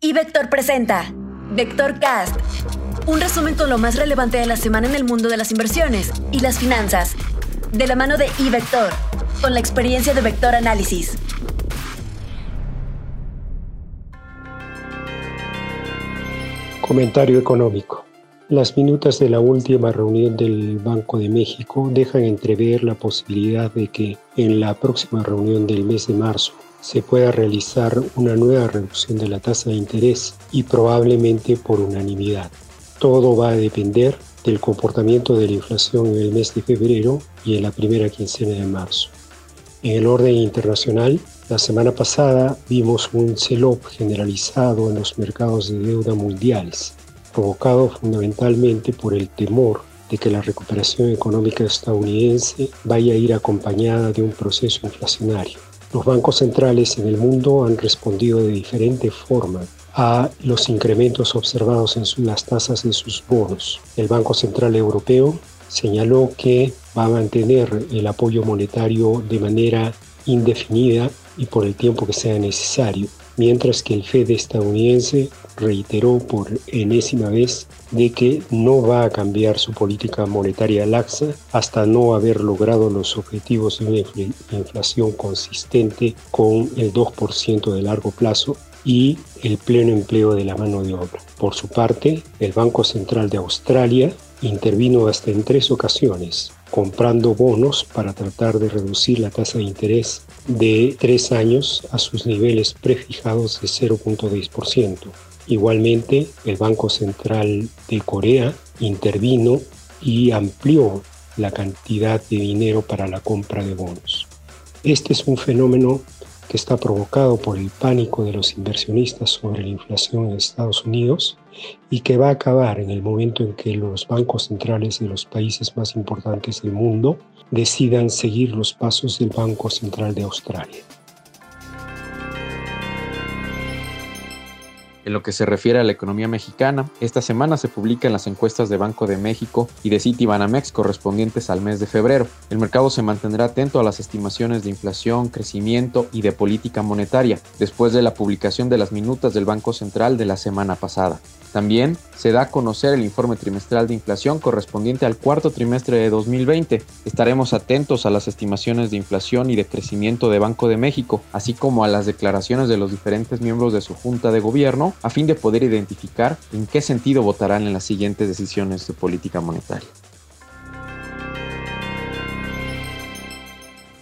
Y Vector presenta Vector Cast, un resumen con lo más relevante de la semana en el mundo de las inversiones y las finanzas, de la mano de iVector, con la experiencia de Vector Análisis. Comentario económico. Las minutas de la última reunión del Banco de México dejan entrever la posibilidad de que en la próxima reunión del mes de marzo se pueda realizar una nueva reducción de la tasa de interés y probablemente por unanimidad. Todo va a depender del comportamiento de la inflación en el mes de febrero y en la primera quincena de marzo. En el orden internacional, la semana pasada vimos un sell-off generalizado en los mercados de deuda mundiales, provocado fundamentalmente por el temor de que la recuperación económica estadounidense vaya a ir acompañada de un proceso inflacionario. Los bancos centrales en el mundo han respondido de diferente forma a los incrementos observados en las tasas de sus bonos. El Banco Central Europeo señaló que va a mantener el apoyo monetario de manera indefinida y por el tiempo que sea necesario, mientras que el Fed estadounidense reiteró por enésima vez de que no va a cambiar su política monetaria laxa hasta no haber logrado los objetivos de una inflación consistente con el 2% de largo plazo y el pleno empleo de la mano de obra. Por su parte, el Banco Central de Australia intervino hasta en tres ocasiones, comprando bonos para tratar de reducir la tasa de interés de tres años a sus niveles prefijados de 0.10%. Igualmente, el Banco Central de Corea intervino y amplió la cantidad de dinero para la compra de bonos. Este es un fenómeno que está provocado por el pánico de los inversionistas sobre la inflación en Estados Unidos y que va a acabar en el momento en que los bancos centrales de los países más importantes del mundo decidan seguir los pasos del Banco Central de Australia. En lo que se refiere a la economía mexicana, esta semana se publican las encuestas de Banco de México y de Citibanamex correspondientes al mes de febrero. El mercado se mantendrá atento a las estimaciones de inflación, crecimiento y de política monetaria, después de la publicación de las minutas del Banco Central de la semana pasada. También se da a conocer el informe trimestral de inflación correspondiente al cuarto trimestre de 2020. Estaremos atentos a las estimaciones de inflación y de crecimiento de Banco de México, así como a las declaraciones de los diferentes miembros de su Junta de Gobierno, a fin de poder identificar en qué sentido votarán en las siguientes decisiones de política monetaria.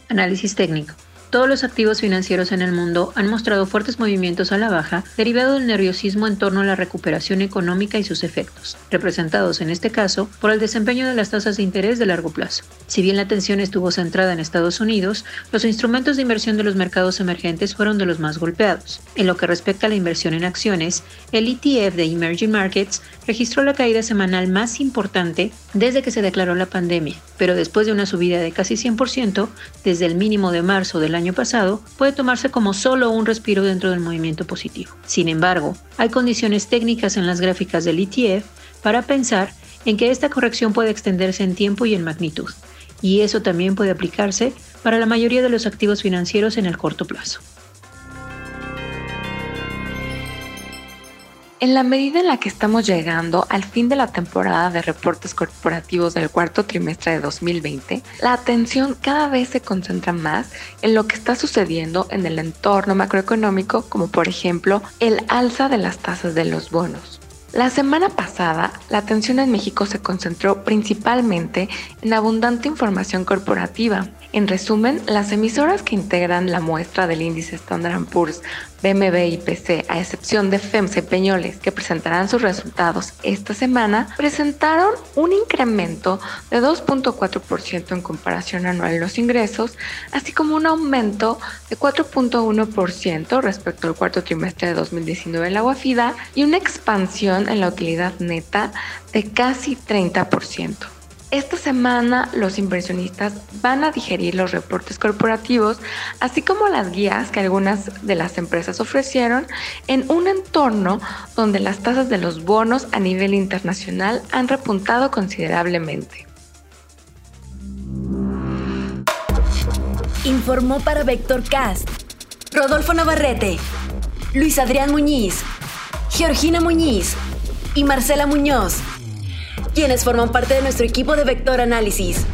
Análisis técnico. Todos los activos financieros en el mundo han mostrado fuertes movimientos a la baja derivado del nerviosismo en torno a la recuperación económica y sus efectos, representados en este caso por el desempeño de las tasas de interés de largo plazo. Si bien la atención estuvo centrada en Estados Unidos, los instrumentos de inversión de los mercados emergentes fueron de los más golpeados. En lo que respecta a la inversión en acciones, el ETF de Emerging Markets registró la caída semanal más importante desde que se declaró la pandemia, pero después de una subida de casi 100% desde el mínimo de marzo del año pasado puede tomarse como solo un respiro dentro del movimiento positivo. Sin embargo, hay condiciones técnicas en las gráficas del ETF para pensar en que esta corrección puede extenderse en tiempo y en magnitud, y eso también puede aplicarse para la mayoría de los activos financieros en el corto plazo. En la medida en la que estamos llegando al fin de la temporada de reportes corporativos del cuarto trimestre de 2020, la atención cada vez se concentra más en lo que está sucediendo en el entorno macroeconómico, como por ejemplo el alza de las tasas de los bonos. La semana pasada, la atención en México se concentró principalmente en abundante información corporativa. En resumen, las emisoras que integran la muestra del índice Standard Poor's BMB y PC, a excepción de FEMSA y Peñoles, que presentarán sus resultados esta semana, presentaron un incremento de 2.4% en comparación anual en los ingresos, así como un aumento de 4.1% respecto al cuarto trimestre de 2019 en la UAFIDA y una expansión en la utilidad neta de casi 30%. Esta semana los inversionistas van a digerir los reportes corporativos, así como las guías que algunas de las empresas ofrecieron en un entorno donde las tasas de los bonos a nivel internacional han repuntado considerablemente. Informó para Vector Cast Rodolfo Navarrete, Luis Adrián Muñiz, Georgina Muñiz y Marcela Muñoz, quienes forman parte de nuestro equipo de Vector Análisis.